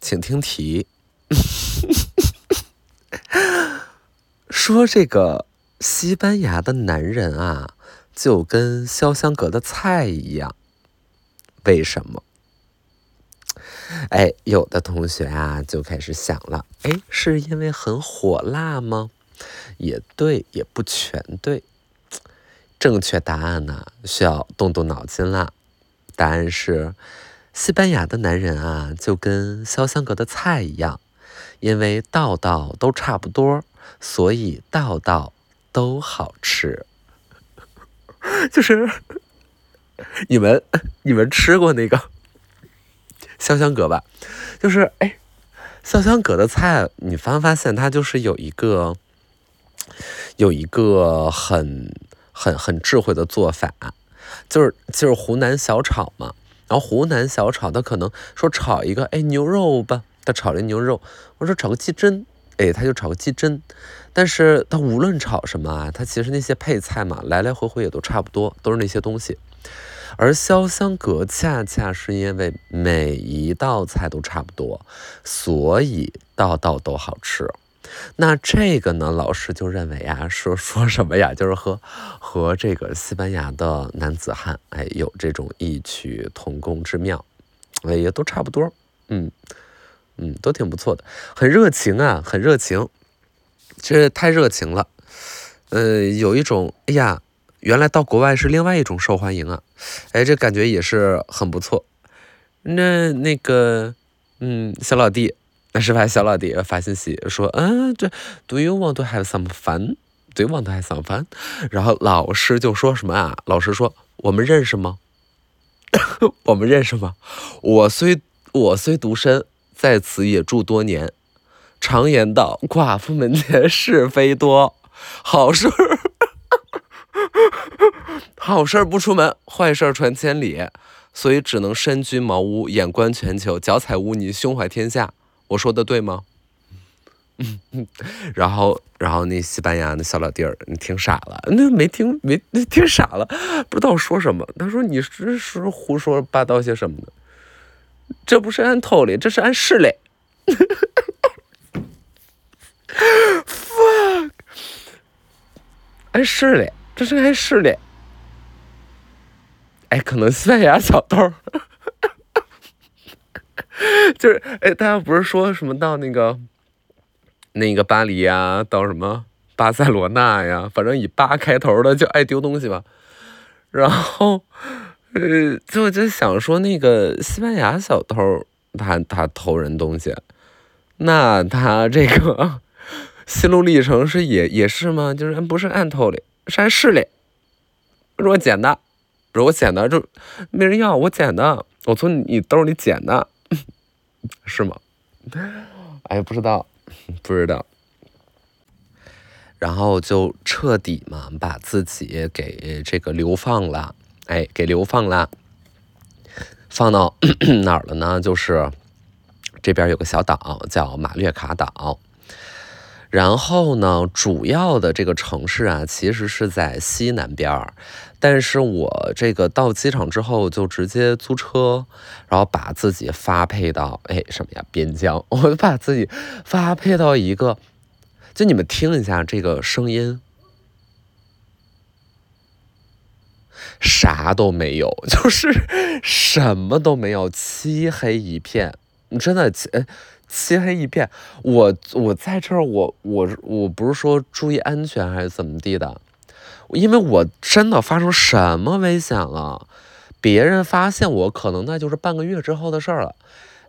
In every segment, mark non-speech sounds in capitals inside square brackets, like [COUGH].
请听题。[LAUGHS] 说这个西班牙的男人啊，就跟潇湘阁的菜一样，为什么？哎，有的同学啊就开始想了，哎，是因为很火辣吗？也对，也不全对。正确答案呢，需要动动脑筋啦。答案是，西班牙的男人啊，就跟潇湘阁的菜一样，因为道道都差不多，所以道道都好吃。[LAUGHS] 就是你们，你们吃过那个？潇湘阁吧，就是哎，潇湘阁的菜，你发发现它就是有一个，有一个很很很智慧的做法，就是就是湖南小炒嘛。然后湖南小炒，它可能说炒一个哎牛肉吧，它炒了牛肉，我说炒个鸡胗，哎，他就炒个鸡胗。但是它无论炒什么啊，它其实那些配菜嘛，来来回回也都差不多，都是那些东西。而潇湘阁恰恰是因为每一道菜都差不多，所以道道都好吃。那这个呢，老师就认为啊，说 [LAUGHS] 说什么呀，就是和和这个西班牙的男子汉哎有这种异曲同工之妙，哎也都差不多，嗯嗯，都挺不错的，很热情啊，很热情，这太热情了，呃，有一种哎呀。原来到国外是另外一种受欢迎啊，哎，这感觉也是很不错。那那个，嗯，小老弟，那是吧？小老弟发信息说，嗯，这 Do you want to have some fun？Do you want to have some fun？然后老师就说什么啊？老师说，我们认识吗？[LAUGHS] 我们认识吗？我虽我虽独身，在此也住多年。常言道，寡妇门前是非多，好事。[LAUGHS] 好事不出门，坏事儿传千里，所以只能身居茅屋，眼观全球，脚踩污泥，胸怀天下。我说的对吗？[LAUGHS] 然后，然后那西班牙那小老弟儿，你听傻了，那没听没听傻了，不知道说什么。他说你这是胡说八道些什么呢？这不是按套理，这是按势力。[LAUGHS] fuck，按势力。这是还是的，哎，可能西班牙小豆，[LAUGHS] 就是哎，大家不是说什么到那个那个巴黎呀，到什么巴塞罗那呀，反正以八开头的就爱丢东西吧。然后呃，就就想说那个西班牙小偷，他他偷人东西，那他这个 [LAUGHS] 心路历程是也也是吗？就是不是按偷的。山市里，是我捡的，是我捡的，就没人要，我捡的，我从你兜里捡的，[LAUGHS] 是吗？哎，不知道，[LAUGHS] 不知道。然后就彻底嘛，把自己给这个流放了，哎，给流放了，放到 [CLEARS THROAT] 哪儿了呢？就是这边有个小岛叫马略卡岛。然后呢，主要的这个城市啊，其实是在西南边儿。但是我这个到机场之后，就直接租车，然后把自己发配到哎什么呀边疆，[LAUGHS] 我就把自己发配到一个，就你们听一下这个声音，啥都没有，[LAUGHS] 就是什么都没有，漆黑一片，真的，哎。漆黑一片，我我在这儿，我我我不是说注意安全还是怎么地的，因为我真的发生什么危险了，别人发现我可能那就是半个月之后的事儿了，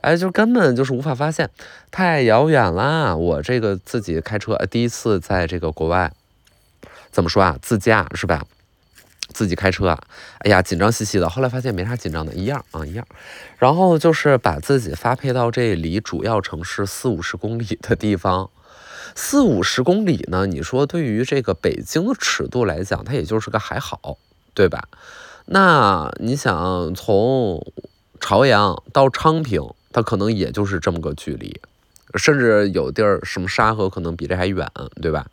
哎，就根本就是无法发现，太遥远啦！我这个自己开车，第一次在这个国外，怎么说啊？自驾是吧？自己开车啊，哎呀，紧张兮兮的。后来发现没啥紧张的，一样啊，一样。然后就是把自己发配到这离主要城市四五十公里的地方。四五十公里呢？你说对于这个北京的尺度来讲，它也就是个还好，对吧？那你想从朝阳到昌平，它可能也就是这么个距离，甚至有地儿什么沙河可能比这还远，对吧？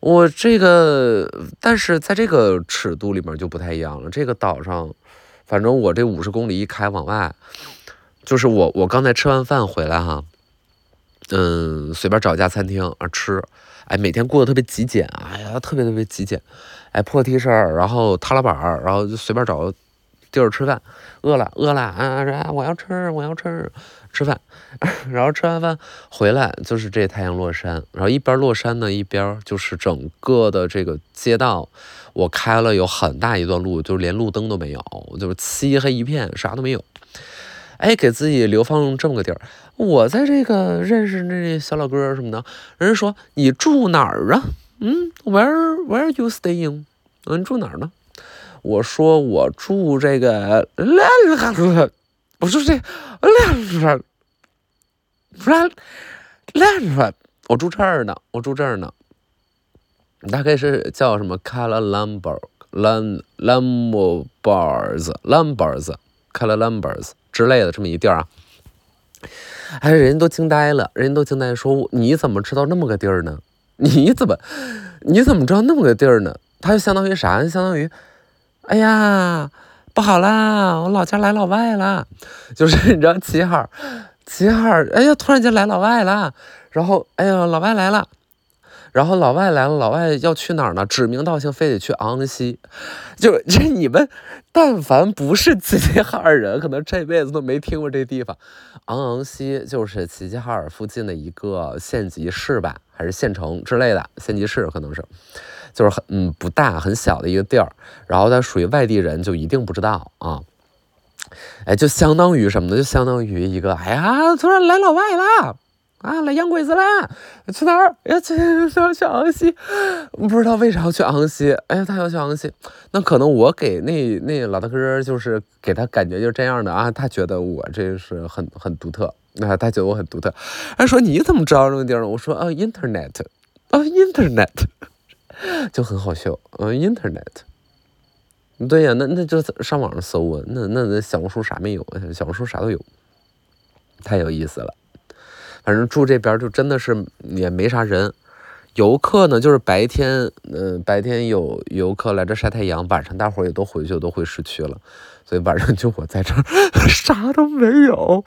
我这个，但是在这个尺度里面就不太一样了。这个岛上，反正我这五十公里一开往外，就是我我刚才吃完饭回来哈，嗯，随便找一家餐厅啊吃，哎，每天过得特别极简，哎呀，特别特别极简，哎，破 T 恤，然后踏拉板儿，然后就随便找个地儿吃饭，饿了饿了啊，我要吃我要吃吃饭，[LAUGHS] 然后吃完饭回来就是这太阳落山，然后一边落山呢，一边就是整个的这个街道，我开了有很大一段路，就是连路灯都没有，就是漆黑一片，啥都没有。哎，给自己流放这么个地儿。我在这个认识那小老哥什么的，人家说你住哪儿啊？嗯，Where Where are you staying？嗯，住哪儿呢？我说我住这个，我说这，我住这儿呢，我住这儿呢。大概是叫什么 c a l a l u m b e r Lam Lambers Lambers c a l a l u m b e r s 之类的这么一地儿啊，哎，人家都惊呆了，人家都惊呆，说你怎么知道那么个地儿呢？[LAUGHS] 你怎么，你怎么知道那么个地儿呢？他就相当于啥？相当于，哎呀，不好啦，我老家来老外啦，就是你知道齐号，齐号，哎呀，突然间来老外啦，然后，哎呀，老外来了。然后老外来了，老外要去哪儿呢？指名道姓，非得去昂昂西。就这你们，但凡不是 [LAUGHS] 齐齐哈尔人，可能这辈子都没听过这地方。昂昂西就是齐齐哈尔附近的一个县级市吧，还是县城之类的县级市，可能是，就是很嗯不大很小的一个地儿。然后它属于外地人就一定不知道啊。哎，就相当于什么呢？就相当于一个，哎呀，突然来老外了。啊，来洋鬼子啦！去哪儿？要去要去昂西，不知道为啥要去昂西。哎呀，他要去昂西，那可能我给那那老大哥就是给他感觉就是这样的啊，他觉得我这是很很独特啊，他觉得我很独特。他说你怎么知道这个地儿？我说啊，internet，啊，internet，[LAUGHS] 就很好笑。嗯，internet，对呀，那那就上网上搜啊，那那那小红书啥没有？小红书啥都有，太有意思了。反正住这边就真的是也没啥人，游客呢就是白天，嗯，白天有游客来这晒太阳，晚上大伙也都回去，都回市区了，所以晚上就我在这儿，[LAUGHS] 啥都没有。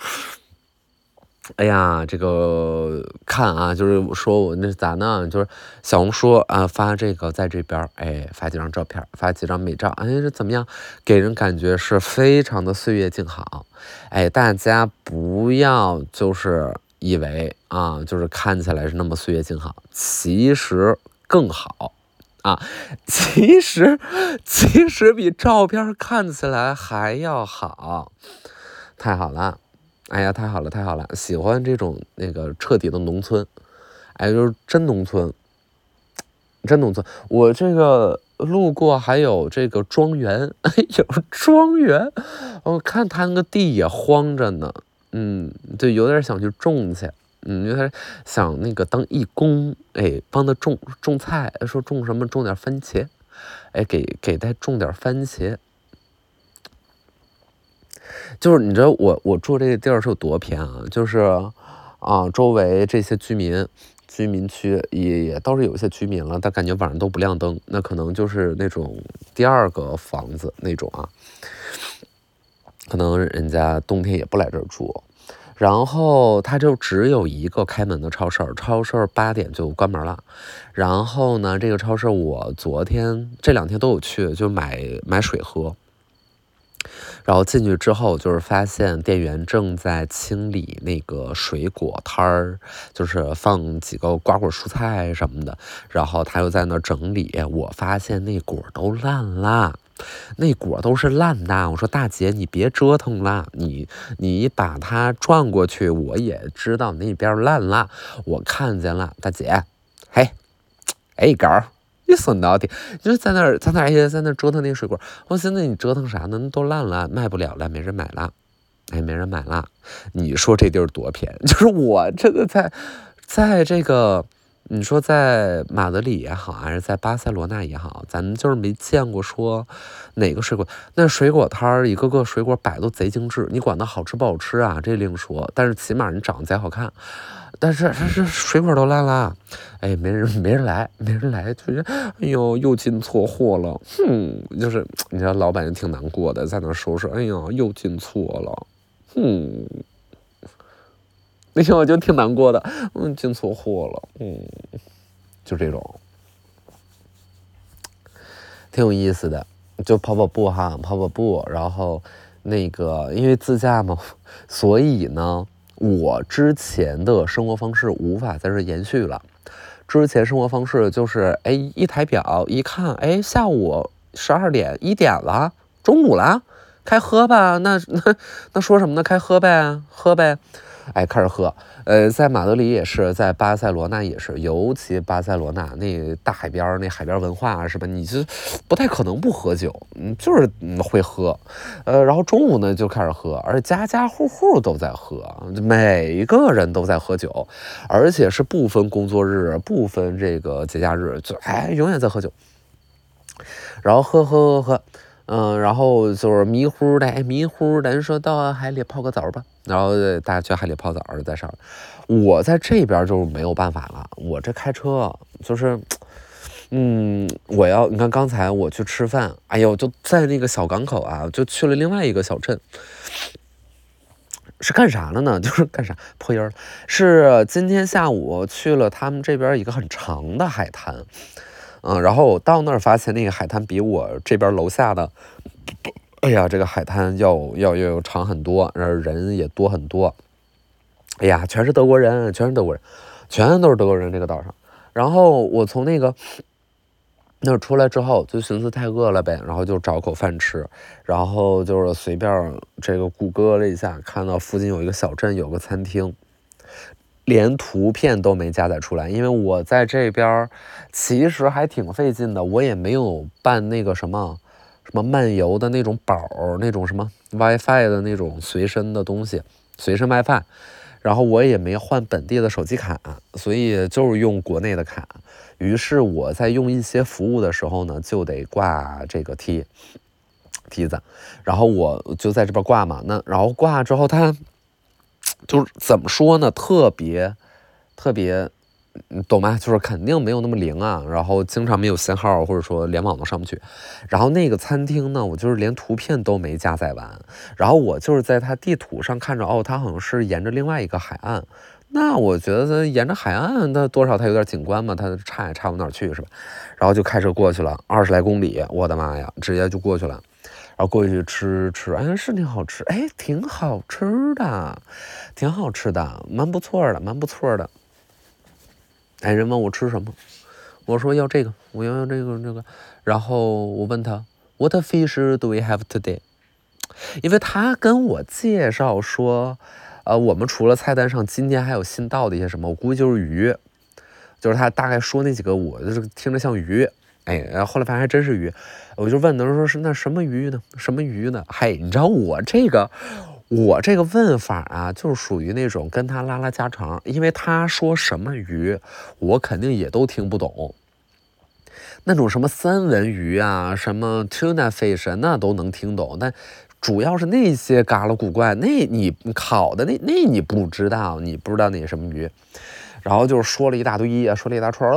哎呀，这个看啊，就是说我那咋呢？就是小红书啊发这个在这边，哎，发几张照片，发几张美照，哎，这怎么样？给人感觉是非常的岁月静好。哎，大家不要就是。以为啊，就是看起来是那么岁月静好，其实更好啊，[LAUGHS] 其实其实比照片看起来还要好，太好了，哎呀，太好了，太好了，喜欢这种那个彻底的农村，哎，就是真农村，真农村。我这个路过还有这个庄园，[LAUGHS] 有庄园，我看他那个地也荒着呢。嗯，对，有点想去种去，嗯，有点想那个当义工，哎，帮他种种菜，说种什么，种点番茄，哎，给给他种点番茄。就是你知道我我住这个地儿是有多偏啊？就是啊，周围这些居民居民区也也倒是有一些居民了，但感觉晚上都不亮灯，那可能就是那种第二个房子那种啊。可能人家冬天也不来这儿住，然后他就只有一个开门的超市，超市八点就关门了。然后呢，这个超市我昨天这两天都有去，就买买水喝。然后进去之后，就是发现店员正在清理那个水果摊儿，就是放几个瓜果蔬菜什么的。然后他又在那整理，我发现那果都烂了。那果都是烂的，我说大姐你别折腾了，你你把它转过去，我也知道那边烂了，我看见了，大姐，嘿，哎狗，你损到底，你就在那儿在那儿在那儿折腾那水果，我现在你折腾啥呢？都烂了，卖不了了，没人买了，哎，没人买了，你说这地儿多偏？[LAUGHS] 就是我真的在在这个。你说在马德里也好，还是在巴塞罗那也好，咱们就是没见过说哪个水果，那水果摊儿一个个水果摆都贼精致，你管它好吃不好吃啊？这另说，但是起码你长得贼好看。但是这这水果都烂了，哎，没人没人来，没人来，就是哎呦又进错货了，哼，就是你知道老板也挺难过的，在那收拾，哎呀又进错了，哼。那天我就挺难过的，嗯，进错货了，嗯，就这种，挺有意思的，就跑跑步哈，跑跑步，然后那个因为自驾嘛，所以呢，我之前的生活方式无法在这延续了。之前生活方式就是，哎，一抬表一看，哎，下午十二点一点了，中午了，开喝吧，那那那说什么呢？开喝呗，喝呗。哎，开始喝。呃，在马德里也是，在巴塞罗那也是，尤其巴塞罗那那大海边那海边文化是吧？你就不太可能不喝酒，嗯，就是会喝。呃，然后中午呢就开始喝，而且家家户户都在喝，每一个人都在喝酒，而且是不分工作日，不分这个节假日，就哎，永远在喝酒。然后喝喝喝喝。嗯，然后就是迷糊的，哎，迷糊的，说到海里泡个澡吧，然后大家去海里泡澡在上。我在这边就没有办法了，我这开车就是，嗯，我要你看刚才我去吃饭，哎呦，就在那个小港口啊，就去了另外一个小镇，是干啥了呢？[LAUGHS] 就是干啥破音儿，是今天下午去了他们这边一个很长的海滩。嗯，然后我到那儿发现那个海滩比我这边楼下的，哎呀，这个海滩要要要长很多，然后人也多很多。哎呀，全是德国人，全是德国人，全都是德国人这个岛上。然后我从那个那儿出来之后，就寻思太饿了呗，然后就找口饭吃，然后就是随便这个谷歌了一下，看到附近有一个小镇有个餐厅。连图片都没加载出来，因为我在这边其实还挺费劲的，我也没有办那个什么什么漫游的那种宝儿，那种什么 WiFi 的那种随身的东西，随身 WiFi，然后我也没换本地的手机卡，所以就是用国内的卡。于是我在用一些服务的时候呢，就得挂这个梯梯子，然后我就在这边挂嘛，那然后挂之后它。就是怎么说呢，特别特别，你懂吗？就是肯定没有那么灵啊，然后经常没有信号，或者说联网都上不去。然后那个餐厅呢，我就是连图片都没加载完，然后我就是在它地图上看着，哦，它好像是沿着另外一个海岸。那我觉得沿着海岸，那多少它有点景观嘛，它差也差不哪去，是吧？然后就开车过去了，二十来公里，我的妈呀，直接就过去了。然后过去吃吃，哎，是挺好吃，哎，挺好吃的，挺好吃的，蛮不错的，蛮不错的。哎，人问我吃什么，我说要这个，我要要这个这个。然后我问他，What fish do we have today？因为他跟我介绍说，呃，我们除了菜单上今天还有新到的一些什么，我估计就是鱼，就是他大概说那几个，我就是听着像鱼。哎，后来发现还真是鱼，我就问他说是那什么鱼呢？什么鱼呢？嘿，你知道我这个，我这个问法啊，就是属于那种跟他拉拉家常，因为他说什么鱼，我肯定也都听不懂。那种什么三文鱼啊，什么 tuna fish，那都能听懂，但主要是那些嘎啦古怪，那你烤的那那你不知道，你不知道那什么鱼，然后就是说了一大堆，说了一大串，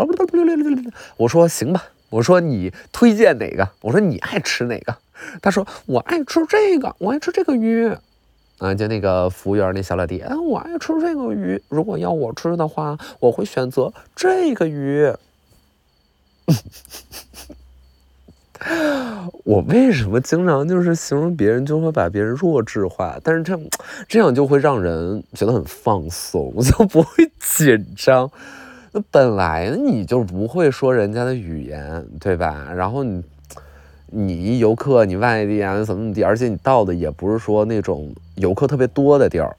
我说行吧。我说你推荐哪个？我说你爱吃哪个？他说我爱吃这个，我爱吃这个鱼。啊，就那个服务员那小老弟，啊，我爱吃这个鱼。如果要我吃的话，我会选择这个鱼。[LAUGHS] 我为什么经常就是形容别人就会把别人弱智化？但是这这样就会让人觉得很放松，就不会紧张。那本来你就不会说人家的语言，对吧？然后你，你游客，你外地啊，怎么怎么地？而且你到的也不是说那种游客特别多的地儿。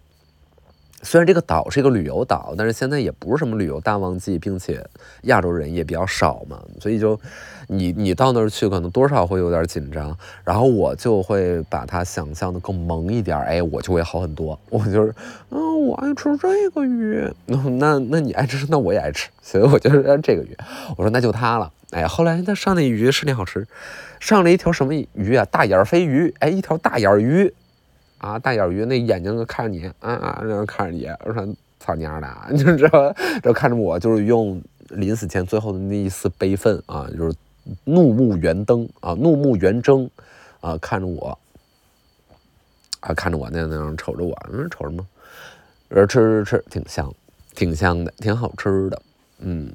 虽然这个岛是一个旅游岛，但是现在也不是什么旅游淡旺季，并且亚洲人也比较少嘛，所以就你你到那儿去，可能多少会有点紧张。然后我就会把它想象的更萌一点，哎，我就会好很多。我就是，嗯，我爱吃这个鱼，[LAUGHS] 那那那你爱吃，那我也爱吃，所以我就是这个鱼。我说那就它了，哎，后来他上那鱼是挺好吃，上了一条什么鱼啊？大眼儿飞鱼，哎，一条大眼儿鱼。啊，大眼儿鱼那眼睛看着你，啊啊，然后看着你，我说操娘的，[LAUGHS] 你就知道，这看着我，就是用临死前最后的那一丝悲愤啊，就是怒目圆瞪啊，怒目圆睁啊，看着我，啊，看着我那样那样瞅着我，瞅什么？吃吃吃，挺香，挺香的，挺好吃的。嗯，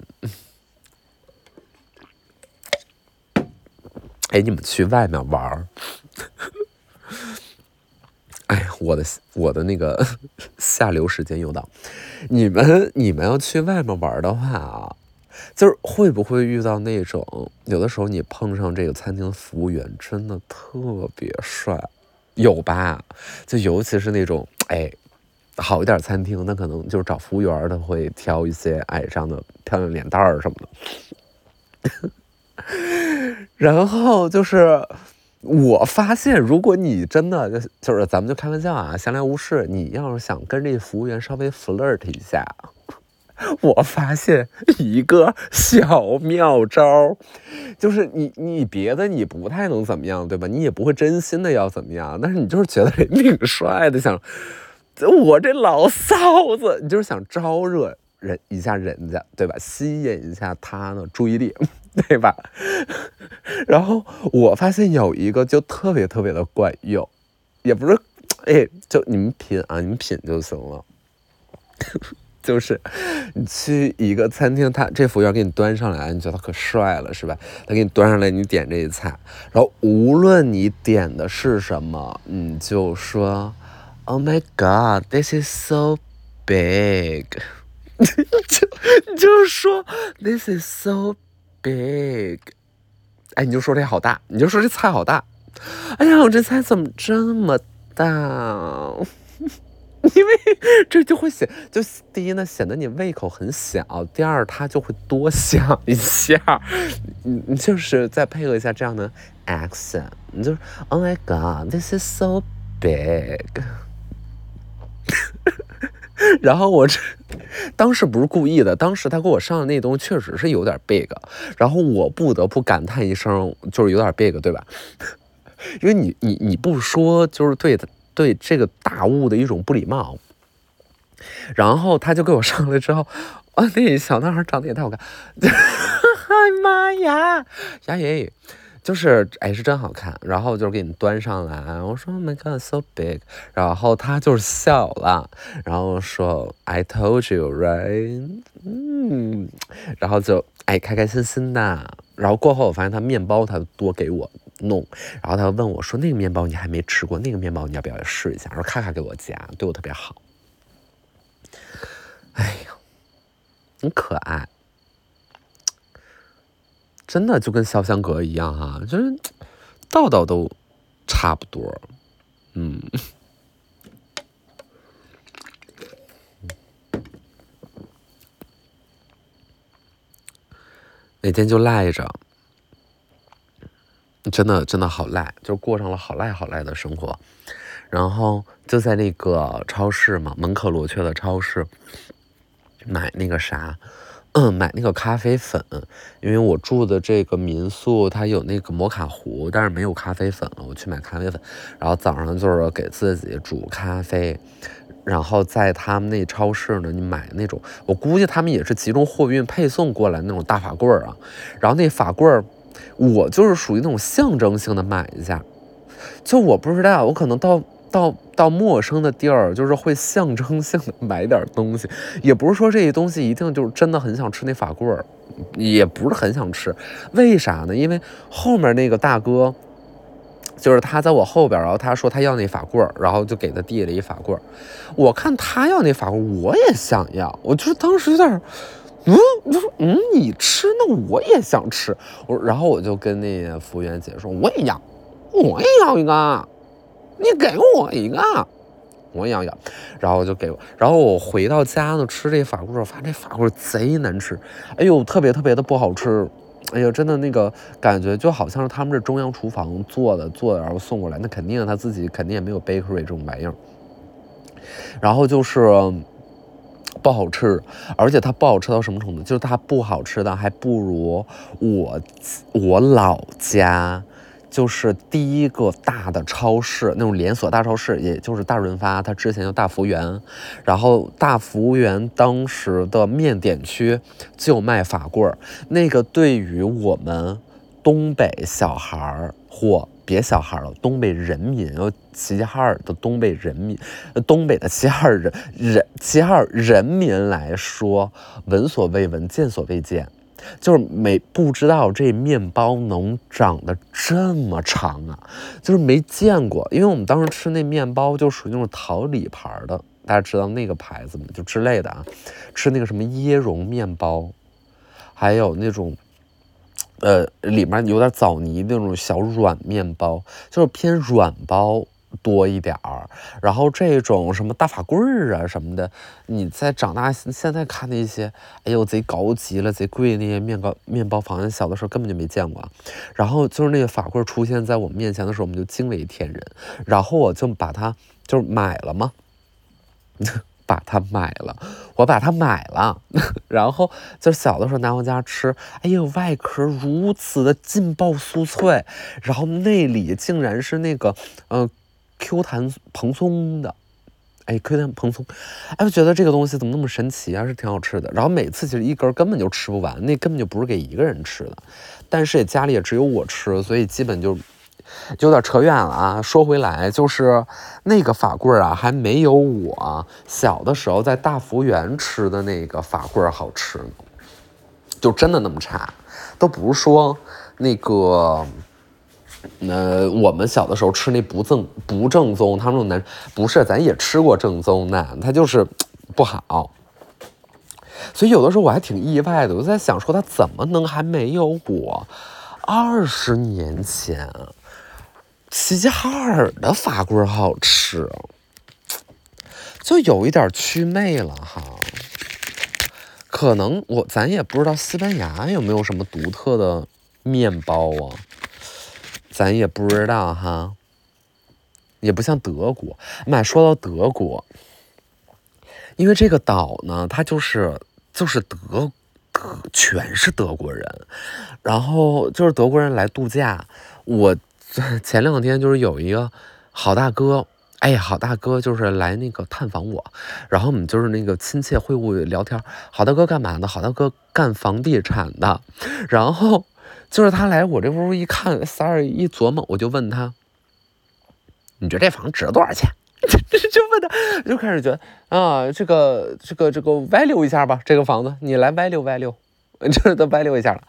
哎，你们去外面玩儿？[LAUGHS] 哎呀，我的我的那个 [LAUGHS] 下流时间又到。你们你们要去外面玩的话啊，就是会不会遇到那种有的时候你碰上这个餐厅的服务员真的特别帅，有吧？就尤其是那种哎好一点餐厅，那可能就是找服务员他会挑一些矮上的漂亮脸蛋儿什么的。[LAUGHS] 然后就是。我发现，如果你真的就就是咱们就开玩笑啊，闲来无事，你要是想跟这服务员稍微 flirt 一下，[LAUGHS] 我发现一个小妙招，就是你你别的你不太能怎么样，对吧？你也不会真心的要怎么样，但是你就是觉得人挺帅的，想我这老嫂子，你就是想招惹人一下人家，对吧？吸引一下他的注意力。[LAUGHS] 对吧？[LAUGHS] 然后我发现有一个就特别特别的管用，也不是，哎，就你们品啊，你们品就行了。就是你去一个餐厅，他这服务员给你端上来，你觉得他可帅了，是吧？他给你端上来，你点这一菜，然后无论你点的是什么，你就说，Oh my God, this is so big。[LAUGHS] 就你就说，This is so。big，哎，你就说这好大，你就说这菜好大。哎呀，我这菜怎么这么大？[LAUGHS] 因为这就会显，就第一呢显得你胃口很小，第二他就会多想一下。你你就是再配合一下这样的 accent，你就 Oh my God，this is so big。[LAUGHS] 然后我这当时不是故意的，当时他给我上的那东西确实是有点 big，然后我不得不感叹一声，就是有点 big，对吧？[LAUGHS] 因为你你你不说，就是对的对这个大物的一种不礼貌。然后他就给我上来之后，啊，那小男孩长得也太好看，哎 [LAUGHS] 妈呀，呀耶！就是哎，是真好看，然后就是给你端上来，我说 My God, so big，然后他就是笑了，然后说 I told you, right？嗯，然后就哎开开心心的，然后过后我发现他面包他多给我弄，然后他问我说那个面包你还没吃过，那个面包你要不要试一下？然后咔咔给我夹，对我特别好，哎呀，很可爱。真的就跟潇湘阁一样哈，就是道道都差不多，嗯，每天就赖着，真的真的好赖，就过上了好赖好赖的生活，然后就在那个超市嘛，门可罗雀的超市买那个啥。嗯，买那个咖啡粉，因为我住的这个民宿它有那个摩卡壶，但是没有咖啡粉了。我去买咖啡粉，然后早上就是给自己煮咖啡，然后在他们那超市呢，你买那种，我估计他们也是集中货运配送过来那种大法棍儿啊。然后那法棍儿，我就是属于那种象征性的买一下，就我不知道，我可能到。到到陌生的地儿，就是会象征性的买点东西，也不是说这些东西一定就是真的很想吃那法棍儿，也不是很想吃，为啥呢？因为后面那个大哥，就是他在我后边，然后他说他要那法棍儿，然后就给他递了一法棍儿，我看他要那法棍儿，我也想要，我就是当时有点，嗯，我说嗯，你吃那我也想吃，我然后我就跟那服务员姐说我也要，我也要一个。你给我一个，我也要要，然后就给我，然后我回到家呢，吃这法棍，发现这法棍贼难吃，哎呦，特别特别的不好吃，哎呦，真的那个感觉就好像是他们这中央厨房做的，做的然后送过来，那肯定他自己肯定也没有 bakery 这种玩意儿，然后就是不好吃，而且它不好吃到什么程度，就是它不好吃的还不如我我老家。就是第一个大的超市，那种连锁大超市，也就是大润发，它之前叫大福源，然后大福源当时的面点区就卖法棍儿，那个对于我们东北小孩儿或别小孩了，东北人民，齐齐哈尔的东北人民，东北的齐齐哈尔人人齐齐哈尔人民来说，闻所未闻，见所未见，就是没不知道这面包能长得这么长啊，就是没见过，因为我们当时吃那面包就属于那种桃李牌的，大家知道那个牌子吗？就之类的啊，吃那个什么椰蓉面包，还有那种。呃，里面有点枣泥那种小软面包，就是偏软包多一点儿。然后这种什么大法棍儿啊什么的，你在长大现在看那些，哎呦贼高级了，贼贵那些面包面包房，小的时候根本就没见过。然后就是那个法棍出现在我们面前的时候，我们就惊为天人。然后我就把它就买了嘛。把它买了，我把它买了，[LAUGHS] 然后就小的时候拿回家吃，哎呦，外壳如此的劲爆酥脆，然后内里竟然是那个，呃，Q 弹蓬松的，哎，Q 弹蓬松，哎，我觉得这个东西怎么那么神奇啊，是挺好吃的。然后每次其实一根根本就吃不完，那根本就不是给一个人吃的，但是也家里也只有我吃，所以基本就。就有点扯远了啊！说回来，就是那个法棍啊，还没有我小的时候在大福园吃的那个法棍好吃呢。就真的那么差，都不是说那个，呃，我们小的时候吃那不正不正宗，他们说难，不是，咱也吃过正宗的，它就是不好。所以有的时候我还挺意外的，我在想说，它怎么能还没有我二十年前？齐齐哈尔的法棍好吃，就有一点祛魅了哈。可能我咱也不知道西班牙有没有什么独特的面包啊，咱也不知道哈。也不像德国，妈说到德国，因为这个岛呢，它就是就是德德全是德国人，然后就是德国人来度假，我。[LAUGHS] 前两天就是有一个好大哥，哎呀，好大哥就是来那个探访我，然后我们就是那个亲切会晤聊天。好大哥干嘛的？好大哥干房地产的。然后就是他来我这屋一看，三儿一琢磨，我就问他：“你觉得这房值多少钱？” [LAUGHS] 就问他，就开始觉得啊，这个这个这个歪溜一下吧，这个房子你来歪溜 [LAUGHS] 就是。都歪溜一下了，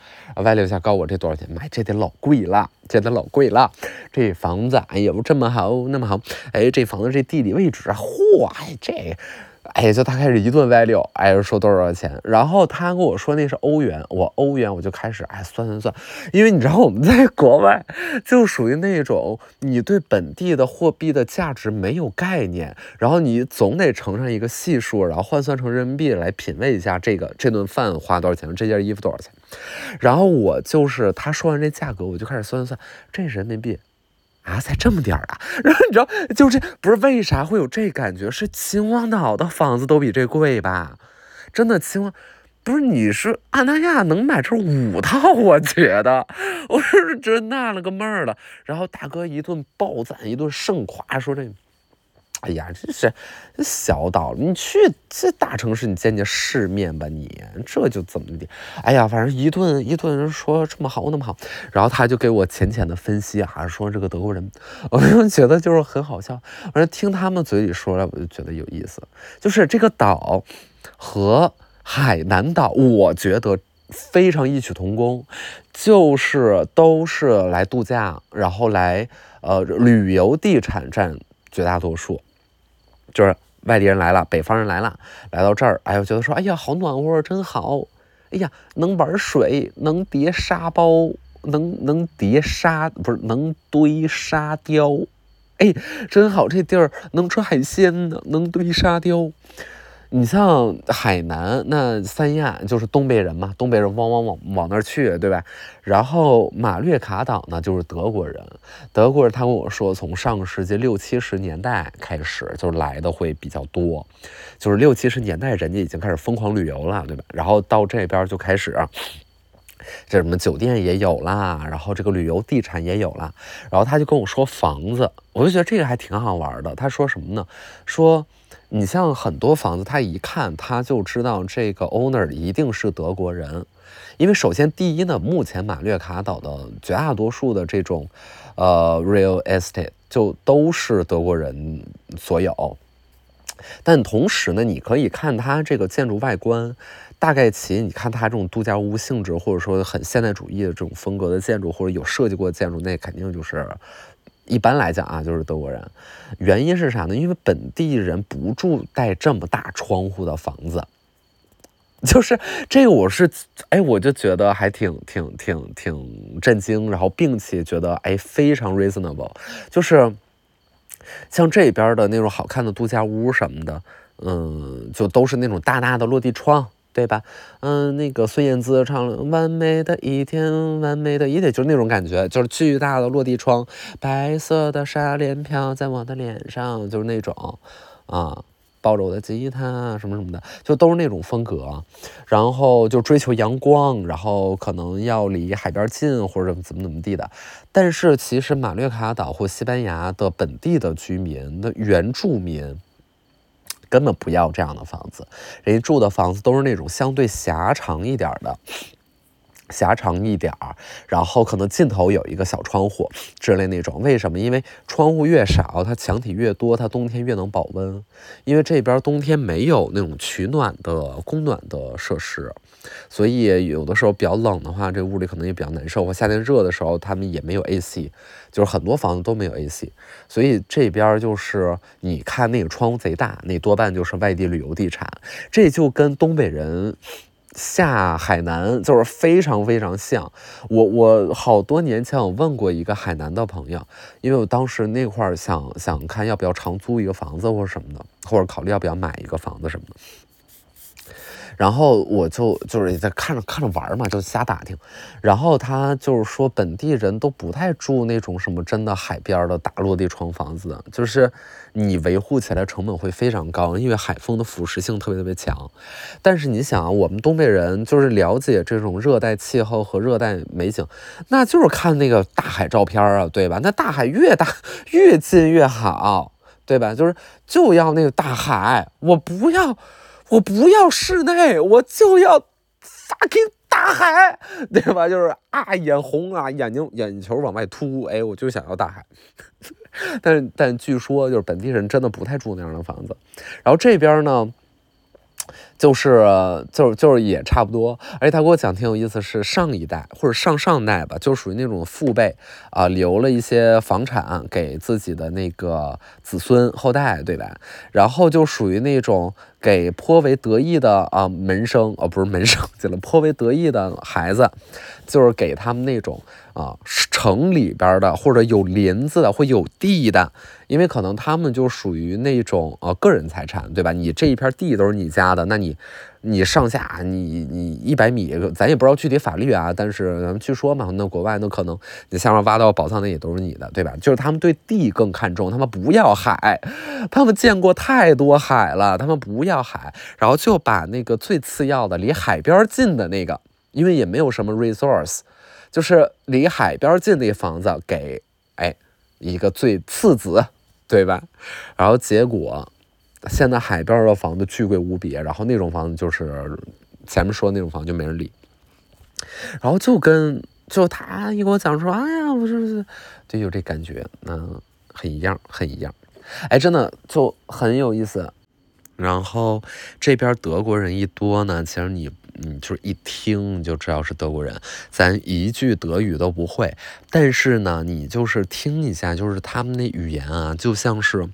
歪溜一下，告诉我这多少钱？妈，这得老贵了，这得老贵了。这房子，哎呦，这么好，那么好，哎，这房子这地理位置啊，嚯，哎，这。哎，就他开始一顿歪溜，哎，说多少钱？然后他跟我说那是欧元，我欧元我就开始哎算算算，因为你知道我们在国外就属于那种你对本地的货币的价值没有概念，然后你总得乘上一个系数，然后换算成人民币来品味一下这个这顿饭花多少钱，这件衣服多少钱。然后我就是他说完这价格，我就开始算算算，这人民币。啊，才这么点儿啊！然后你知道，就这不是为啥会有这感觉？是秦皇岛的房子都比这贵吧？真的，秦皇不是你是安那亚能买这五套？我觉得，[LAUGHS] 我是真纳了个闷儿了。然后大哥一顿暴赞，一顿盛夸，说这。哎呀，这是小岛，你去这大城市，你见见世面吧，你这就怎么的？哎呀，反正一顿一顿说这么好那么好，然后他就给我浅浅的分析啊，说这个德国人，[LAUGHS] 我就觉得就是很好笑。反正听他们嘴里说了，我就觉得有意思。就是这个岛和海南岛，我觉得非常异曲同工，就是都是来度假，然后来呃旅游地产占绝大多数。就是外地人来了，北方人来了，来到这儿，哎我，觉得说，哎呀，好暖和，真好，哎呀，能玩水，能叠沙包，能能叠沙，不是能堆沙雕，哎，真好，这地儿能吃海鲜呢，能堆沙雕。你像海南那三亚就是东北人嘛，东北人往往往往那儿去，对吧？然后马略卡岛呢就是德国人，德国人他跟我说，从上个世纪六七十年代开始就来的会比较多，就是六七十年代人家已经开始疯狂旅游了，对吧？然后到这边就开始，这什么酒店也有啦，然后这个旅游地产也有了，然后他就跟我说房子，我就觉得这个还挺好玩的。他说什么呢？说。你像很多房子，他一看他就知道这个 owner 一定是德国人，因为首先第一呢，目前马略卡岛的绝大多数的这种呃 real estate 就都是德国人所有。但同时呢，你可以看它这个建筑外观，大概其你看它这种度假屋性质，或者说很现代主义的这种风格的建筑，或者有设计过的建筑，那肯定就是一般来讲啊，就是德国人。原因是啥呢？因为本地人不住带这么大窗户的房子，[LAUGHS] 就是这个，我是哎，我就觉得还挺挺挺挺震惊，然后并且觉得哎非常 reasonable，就是。像这边的那种好看的度假屋什么的，嗯，就都是那种大大的落地窗，对吧？嗯，那个孙燕姿唱了《完美的一天》，完美的一天，就是那种感觉，就是巨大的落地窗，白色的纱帘飘在我的脸上，就是那种，啊。抱着我的吉他什么什么的，就都是那种风格，然后就追求阳光，然后可能要离海边近或者怎么怎么地的。但是其实马略卡岛或西班牙的本地的居民的原住民根本不要这样的房子，人家住的房子都是那种相对狭长一点的。狭长一点儿，然后可能尽头有一个小窗户之类那种。为什么？因为窗户越少，它墙体越多，它冬天越能保温。因为这边冬天没有那种取暖的供暖的设施，所以有的时候比较冷的话，这屋里可能也比较难受。或夏天热的时候，他们也没有 AC，就是很多房子都没有 AC。所以这边就是你看那个窗户贼大，那多半就是外地旅游地产。这就跟东北人。下海南就是非常非常像我，我好多年前我问过一个海南的朋友，因为我当时那块想想看要不要长租一个房子或者什么的，或者考虑要不要买一个房子什么的。然后我就就是在看着看着玩嘛，就瞎打听。然后他就是说，本地人都不太住那种什么真的海边的大落地窗房子，就是你维护起来成本会非常高，因为海风的腐蚀性特别特别强。但是你想，我们东北人就是了解这种热带气候和热带美景，那就是看那个大海照片啊，对吧？那大海越大越近越好，对吧？就是就要那个大海，我不要。我不要室内，我就要 fucking 大海，对吧？就是啊，眼红啊，眼睛眼球往外凸，哎，我就想要大海。[LAUGHS] 但但据说就是本地人真的不太住那样的房子，然后这边呢。就是就是就是也差不多，而且他给我讲挺有意思，是上一代或者上上代吧，就属于那种父辈啊，留了一些房产给自己的那个子孙后代，对吧？然后就属于那种给颇为得意的啊门生哦，不是门生，[LAUGHS] 就了颇为得意的孩子，就是给他们那种啊城里边的或者有林子的或有地的。因为可能他们就属于那种呃个人财产，对吧？你这一片地都是你家的，那你你上下你你一百米，咱也不知道具体法律啊，但是咱们据说嘛，那国外那可能你下面挖到宝藏那也都是你的，对吧？就是他们对地更看重，他们不要海，他们见过太多海了，他们不要海，然后就把那个最次要的离海边近的那个，因为也没有什么 resource，就是离海边近的房子给哎一个最次子。对吧？然后结果，现在海边的房子巨贵无比，然后那种房子就是前面说的那种房子就没人理。然后就跟就他一跟我讲说，哎呀，我说就有这感觉，嗯，很一样，很一样。哎，真的就很有意思。然后这边德国人一多呢，其实你。嗯，就是一听你就知道是德国人，咱一句德语都不会，但是呢，你就是听一下，就是他们那语言啊，就像是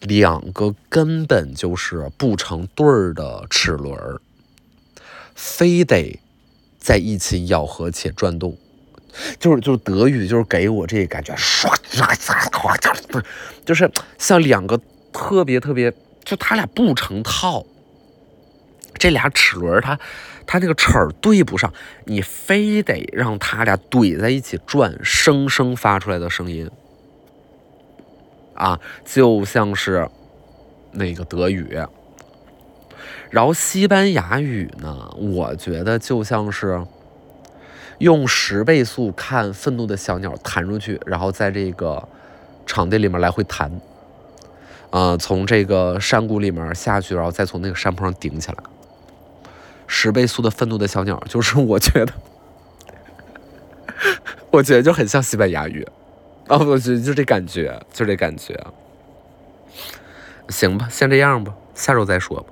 两个根本就是不成对儿的齿轮，非得在一起咬合且转动，就是就是德语就是给我这感觉，唰唰唰，不是，就是像两个特别特别，就他俩不成套，这俩齿轮它。它这个齿儿对不上，你非得让它俩怼在一起转，生生发出来的声音啊，就像是那个德语。然后西班牙语呢，我觉得就像是用十倍速看愤怒的小鸟弹出去，然后在这个场地里面来回弹。呃，从这个山谷里面下去，然后再从那个山坡上顶起来。十倍速的愤怒的小鸟，就是我觉得，我觉得就很像西班牙语，啊，我觉得就这感觉，就这感觉。行吧，先这样吧，下周再说吧。